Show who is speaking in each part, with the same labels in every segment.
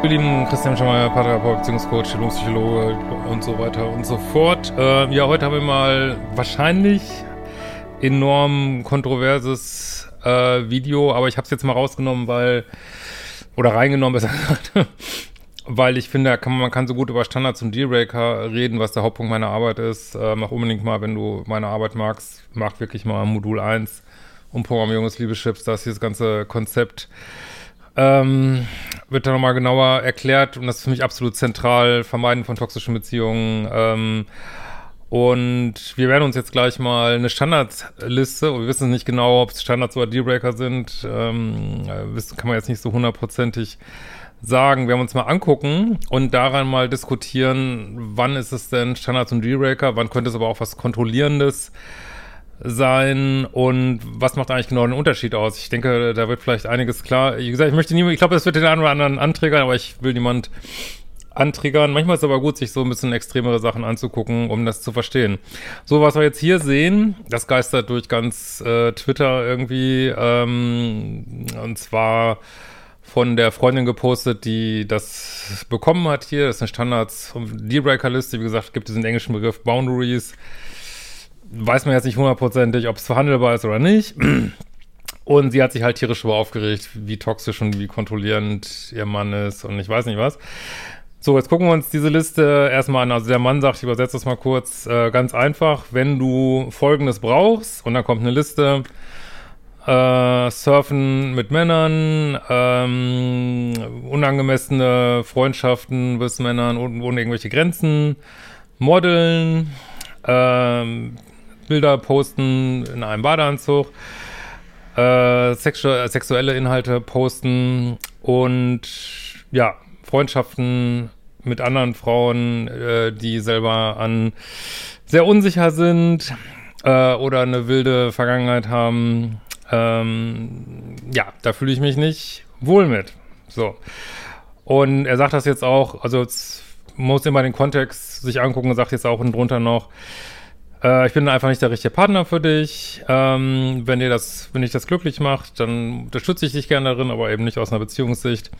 Speaker 1: Ihr lieben Christian Schemeier, Paartherapeut, Beziehungscoach, Psychologe und so weiter und so fort. Äh, ja, heute haben wir mal wahrscheinlich enorm kontroverses äh, Video, aber ich habe es jetzt mal rausgenommen, weil oder reingenommen, besser gesagt, weil ich finde, kann, man kann so gut über Standards und Dealbreaker reden, was der Hauptpunkt meiner Arbeit ist. Äh, mach unbedingt mal, wenn du meine Arbeit magst, mach wirklich mal Modul 1 um Programmierung des Liebeschips, da ist dieses ganze Konzept ähm, wird da nochmal genauer erklärt und das ist für mich absolut zentral, Vermeiden von toxischen Beziehungen. Ähm, und wir werden uns jetzt gleich mal eine Standardliste, und wir wissen nicht genau, ob es Standards oder Dealbreaker sind, ähm, das kann man jetzt nicht so hundertprozentig sagen. Wir werden uns mal angucken und daran mal diskutieren, wann ist es denn Standards und Dealbreaker, wann könnte es aber auch was Kontrollierendes sein und was macht eigentlich genau den Unterschied aus? Ich denke, da wird vielleicht einiges klar. Wie gesagt, ich möchte niemand, ich glaube, das wird den einen oder anderen anträgern, aber ich will niemand anträgern. Manchmal ist es aber gut, sich so ein bisschen extremere Sachen anzugucken, um das zu verstehen. So, was wir jetzt hier sehen, das geistert durch ganz äh, Twitter irgendwie, ähm, und zwar von der Freundin gepostet, die das bekommen hat hier. Das ist eine Standards- Dealbreaker-Liste. Wie gesagt, gibt es den englischen Begriff Boundaries weiß man jetzt nicht hundertprozentig, ob es verhandelbar ist oder nicht. Und sie hat sich halt tierisch über aufgeregt, wie toxisch und wie kontrollierend ihr Mann ist und ich weiß nicht was. So, jetzt gucken wir uns diese Liste erstmal an. Also der Mann sagt, ich übersetze das mal kurz, äh, ganz einfach, wenn du Folgendes brauchst, und dann kommt eine Liste, äh, Surfen mit Männern, ähm, unangemessene Freundschaften bis Männern ohne irgendwelche Grenzen, Modeln, ähm, Bilder posten in einem Badeanzug, äh, sexu sexuelle Inhalte posten und ja, Freundschaften mit anderen Frauen, äh, die selber an sehr unsicher sind äh, oder eine wilde Vergangenheit haben. Ähm, ja, da fühle ich mich nicht wohl mit. So. Und er sagt das jetzt auch, also muss immer den Kontext sich angucken, sagt jetzt auch und drunter noch, äh, ich bin einfach nicht der richtige Partner für dich. Ähm, wenn dir das, wenn dich das glücklich macht, dann unterstütze ich dich gerne darin, aber eben nicht aus einer Beziehungssicht.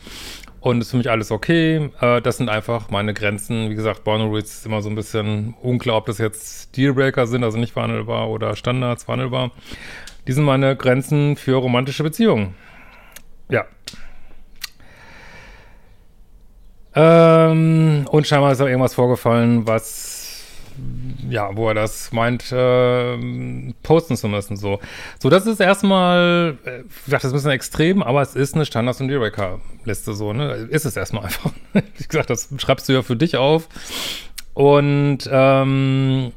Speaker 1: Und ist für mich alles okay. Äh, das sind einfach meine Grenzen. Wie gesagt, Boundaries ist immer so ein bisschen unklar, ob das jetzt Dealbreaker sind, also nicht verhandelbar oder Standards verhandelbar. Die sind meine Grenzen für romantische Beziehungen. Ja. Ähm, und scheinbar ist auch irgendwas vorgefallen, was ja, wo er das meint, äh, posten zu müssen. So, so das ist erstmal, äh, ich dachte, das ist ein bisschen extrem, aber es ist eine Standards- und Dealbreaker-Liste so, ne? Ist es erstmal einfach. Wie gesagt, das schreibst du ja für dich auf. Und ähm,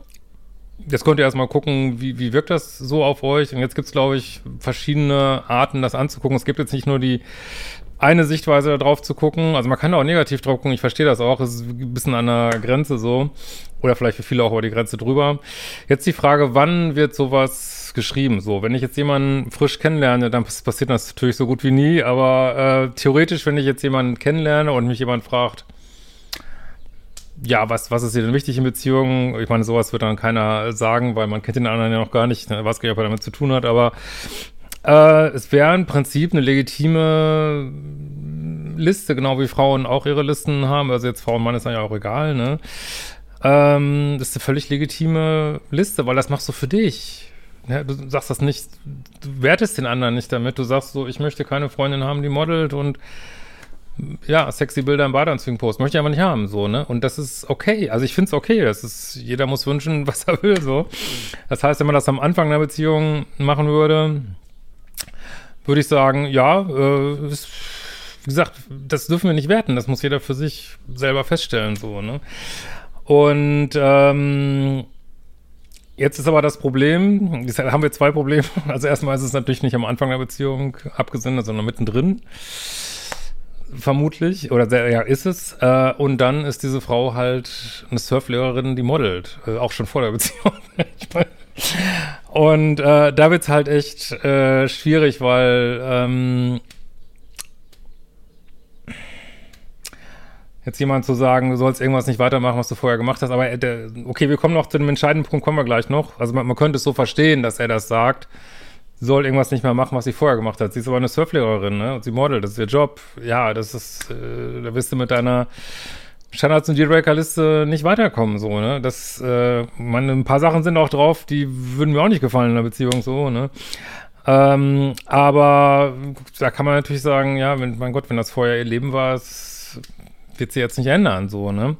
Speaker 1: jetzt könnt ihr erstmal gucken, wie, wie wirkt das so auf euch. Und jetzt gibt's glaube ich, verschiedene Arten, das anzugucken. Es gibt jetzt nicht nur die eine Sichtweise da drauf zu gucken. Also man kann da auch negativ drauf gucken, ich verstehe das auch, es ist ein bisschen an der Grenze so. Oder vielleicht für viele auch über die Grenze drüber. Jetzt die Frage, wann wird sowas geschrieben? So, wenn ich jetzt jemanden frisch kennenlerne, dann passiert das natürlich so gut wie nie, aber äh, theoretisch, wenn ich jetzt jemanden kennenlerne und mich jemand fragt, ja, was, was ist dir denn wichtig in Beziehungen? Ich meine, sowas wird dann keiner sagen, weil man kennt den anderen ja noch gar nicht, ne, weiß gar nicht, ob er damit zu tun hat, aber äh, es wäre im Prinzip eine legitime Liste, genau wie Frauen auch ihre Listen haben. Also jetzt Frau und Mann ist ja auch egal, ne? Ähm, das ist eine völlig legitime Liste, weil das machst du für dich. Ja, du sagst das nicht, du wertest den anderen nicht damit. Du sagst so, ich möchte keine Freundin haben, die modelt und ja, sexy Bilder im Badeanzügen post. Möchte ich aber nicht haben, so, ne? Und das ist okay. Also ich finde es okay. Das ist, jeder muss wünschen, was er will, so. Das heißt, wenn man das am Anfang einer Beziehung machen würde, würde ich sagen, ja, äh, ist wie gesagt, das dürfen wir nicht werten, das muss jeder für sich selber feststellen, so, ne? Und ähm, jetzt ist aber das Problem, jetzt haben wir zwei Probleme. Also erstmal ist es natürlich nicht am Anfang der Beziehung abgesendet, sondern mittendrin. Vermutlich, oder sehr, ja, ist es. Äh, und dann ist diese Frau halt eine Surflehrerin, die modelt, äh, auch schon vor der Beziehung. und äh, da wird's halt echt äh, schwierig, weil ähm, jetzt jemand zu sagen, du sollst irgendwas nicht weitermachen, was du vorher gemacht hast. Aber äh, der, okay, wir kommen noch zu dem entscheidenden Punkt, kommen wir gleich noch. Also man, man könnte es so verstehen, dass er das sagt. Soll irgendwas nicht mehr machen, was sie vorher gemacht hat. Sie ist aber eine Surflehrerin, ne? Und sie modelt, das ist ihr Job. Ja, das ist, äh, da wirst du mit deiner Standards- und Dealbreaker-Liste nicht weiterkommen, so, ne? Das, äh, man, ein paar Sachen sind auch drauf, die würden mir auch nicht gefallen in der Beziehung, so, ne? Ähm, aber da kann man natürlich sagen, ja, wenn, mein Gott, wenn das vorher ihr Leben war, ist wird sie jetzt nicht ändern, so, ne?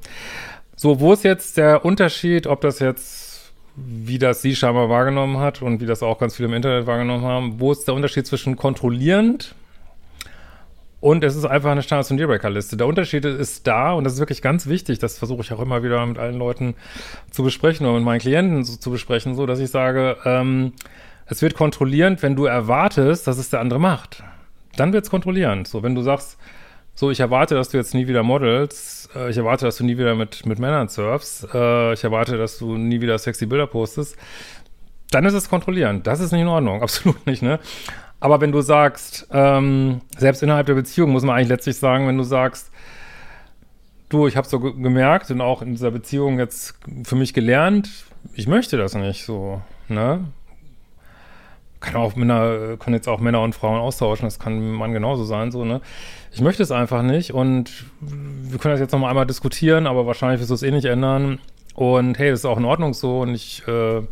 Speaker 1: So, wo ist jetzt der Unterschied, ob das jetzt, wie das sie scheinbar wahrgenommen hat und wie das auch ganz viele im Internet wahrgenommen haben, wo ist der Unterschied zwischen kontrollierend und es ist einfach eine Standards- und Dealbreaker-Liste. Der Unterschied ist da und das ist wirklich ganz wichtig, das versuche ich auch immer wieder mit allen Leuten zu besprechen oder mit meinen Klienten so, zu besprechen, so dass ich sage, ähm, es wird kontrollierend, wenn du erwartest, dass es der andere macht. Dann wird es kontrollierend. So, wenn du sagst, so, ich erwarte, dass du jetzt nie wieder modelst. Äh, ich erwarte, dass du nie wieder mit, mit Männern surfst. Äh, ich erwarte, dass du nie wieder sexy Bilder postest. Dann ist es kontrollierend. Das ist nicht in Ordnung. Absolut nicht, ne? Aber wenn du sagst, ähm, selbst innerhalb der Beziehung muss man eigentlich letztlich sagen, wenn du sagst, du, ich habe so gemerkt und auch in dieser Beziehung jetzt für mich gelernt, ich möchte das nicht so, ne? Kann auch Männer, können jetzt auch Männer und Frauen austauschen, das kann man genauso sein, so, ne? Ich möchte es einfach nicht und wir können das jetzt noch mal einmal diskutieren, aber wahrscheinlich wirst du es eh nicht ändern. Und hey, das ist auch in Ordnung so und ich äh,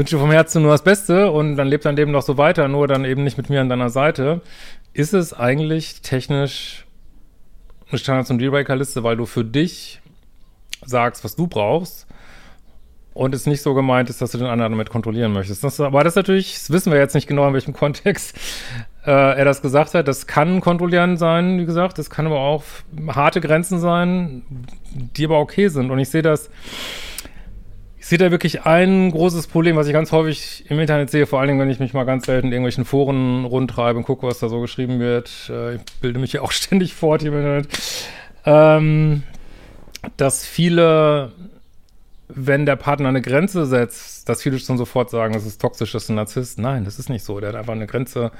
Speaker 1: wünsche vom Herzen nur das Beste und dann lebt dein Leben doch so weiter, nur dann eben nicht mit mir an deiner Seite. Ist es eigentlich technisch eine Standards- und Dealbreaker-Liste, weil du für dich sagst, was du brauchst und es nicht so gemeint ist, dass du den anderen damit kontrollieren möchtest. Das, aber das natürlich, das wissen wir jetzt nicht genau, in welchem Kontext äh, er das gesagt hat. Das kann kontrollierend sein, wie gesagt. Das kann aber auch harte Grenzen sein, die aber okay sind. Und ich sehe das, sehe da wirklich ein großes Problem, was ich ganz häufig im Internet sehe, vor allen Dingen, wenn ich mich mal ganz selten in irgendwelchen Foren rundtreibe und gucke, was da so geschrieben wird. Äh, ich bilde mich ja auch ständig fort im Internet. Ähm, dass viele, wenn der Partner eine Grenze setzt, dass viele schon sofort sagen, das ist toxisch, das ist ein Narzisst. Nein, das ist nicht so. Der hat einfach eine Grenze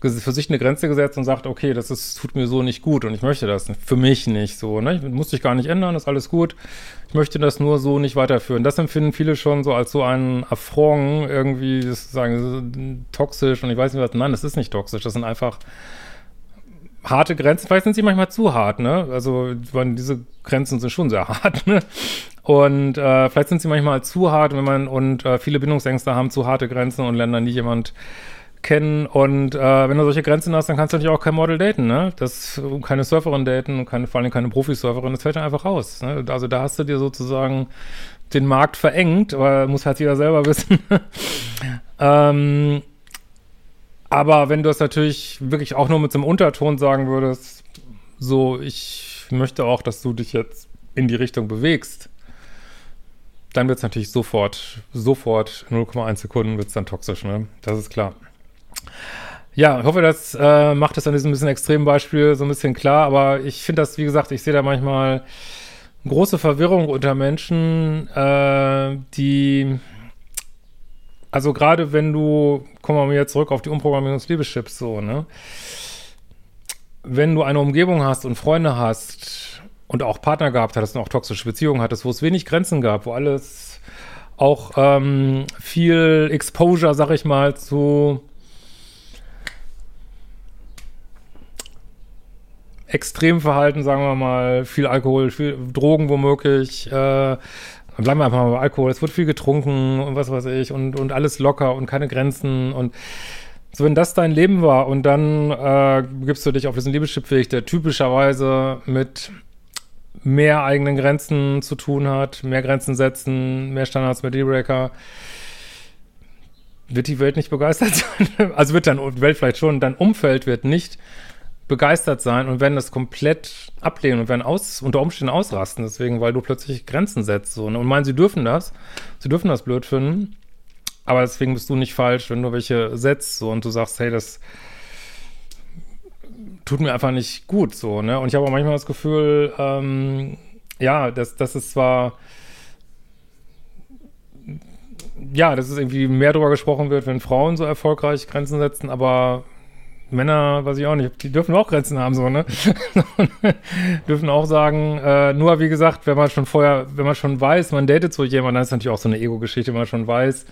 Speaker 1: für sich eine Grenze gesetzt und sagt, okay, das ist, tut mir so nicht gut und ich möchte das für mich nicht so. Ne? Ich muss dich gar nicht ändern, ist alles gut. Ich möchte das nur so nicht weiterführen. Das empfinden viele schon so als so einen Affront, irgendwie sagen, toxisch und ich weiß nicht was. Nein, das ist nicht toxisch. Das sind einfach harte Grenzen. Vielleicht sind sie manchmal zu hart, ne? Also diese Grenzen sind schon sehr hart, ne? Und äh, vielleicht sind sie manchmal zu hart, wenn man und äh, viele Bindungsängste haben zu harte Grenzen und lernen dann nie jemand kennen und äh, wenn du solche Grenzen hast, dann kannst du natürlich auch kein Model daten, ne? Das keine Surferin daten und keine, vor allem keine Profisurferin, das fällt dann einfach raus. Ne? Also da hast du dir sozusagen den Markt verengt, aber muss halt jeder selber wissen. ähm, aber wenn du es natürlich wirklich auch nur mit so einem Unterton sagen würdest, so, ich möchte auch, dass du dich jetzt in die Richtung bewegst, dann wird es natürlich sofort, sofort 0,1 Sekunden wird es dann toxisch, ne? Das ist klar. Ja, ich hoffe, das äh, macht es an diesem bisschen extremen Beispiel so ein bisschen klar, aber ich finde das, wie gesagt, ich sehe da manchmal große Verwirrung unter Menschen, äh, die, also gerade wenn du, kommen wir mal wieder zurück auf die Umprogrammierung des Liebeschips, so, ne? Wenn du eine Umgebung hast und Freunde hast und auch Partner gehabt hattest und auch toxische Beziehungen hattest, wo es wenig Grenzen gab, wo alles auch ähm, viel Exposure, sag ich mal, zu Extremverhalten, sagen wir mal, viel Alkohol, viel Drogen womöglich, äh, bleiben wir einfach mal bei Alkohol, es wird viel getrunken und was weiß ich und, und alles locker und keine Grenzen und so, wenn das dein Leben war und dann äh, gibst du dich auf diesen Liebeschipweg, der typischerweise mit mehr eigenen Grenzen zu tun hat, mehr Grenzen setzen, mehr Standards mit Dealbreaker, wird die Welt nicht begeistert sein. also wird dann Welt vielleicht schon, dein Umfeld wird nicht begeistert sein und werden das komplett ablehnen und werden aus, unter Umständen ausrasten, deswegen, weil du plötzlich Grenzen setzt. So, ne? Und meinen, sie dürfen das. Sie dürfen das blöd finden. Aber deswegen bist du nicht falsch, wenn du welche setzt so, und du sagst, hey, das tut mir einfach nicht gut. so, ne? Und ich habe auch manchmal das Gefühl, ähm, ja, dass das ist zwar ja, dass es irgendwie mehr darüber gesprochen wird, wenn Frauen so erfolgreich Grenzen setzen, aber Männer, weiß ich auch nicht, die dürfen auch Grenzen haben, so, ne? dürfen auch sagen, äh, nur wie gesagt, wenn man schon vorher, wenn man schon weiß, man datet so jemanden, dann ist natürlich auch so eine Ego-Geschichte, wenn man schon weiß,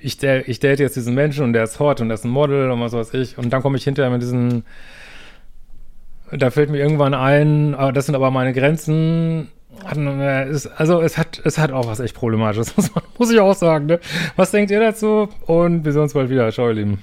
Speaker 1: ich, ich date jetzt diesen Menschen und der ist hot und der ist ein Model und was weiß ich. Und dann komme ich hinterher mit diesen, da fällt mir irgendwann ein, ah, das sind aber meine Grenzen. Also es hat, es hat auch was echt Problematisches, muss ich auch sagen. Ne? Was denkt ihr dazu? Und wir sehen uns bald wieder. Ciao, ihr Lieben.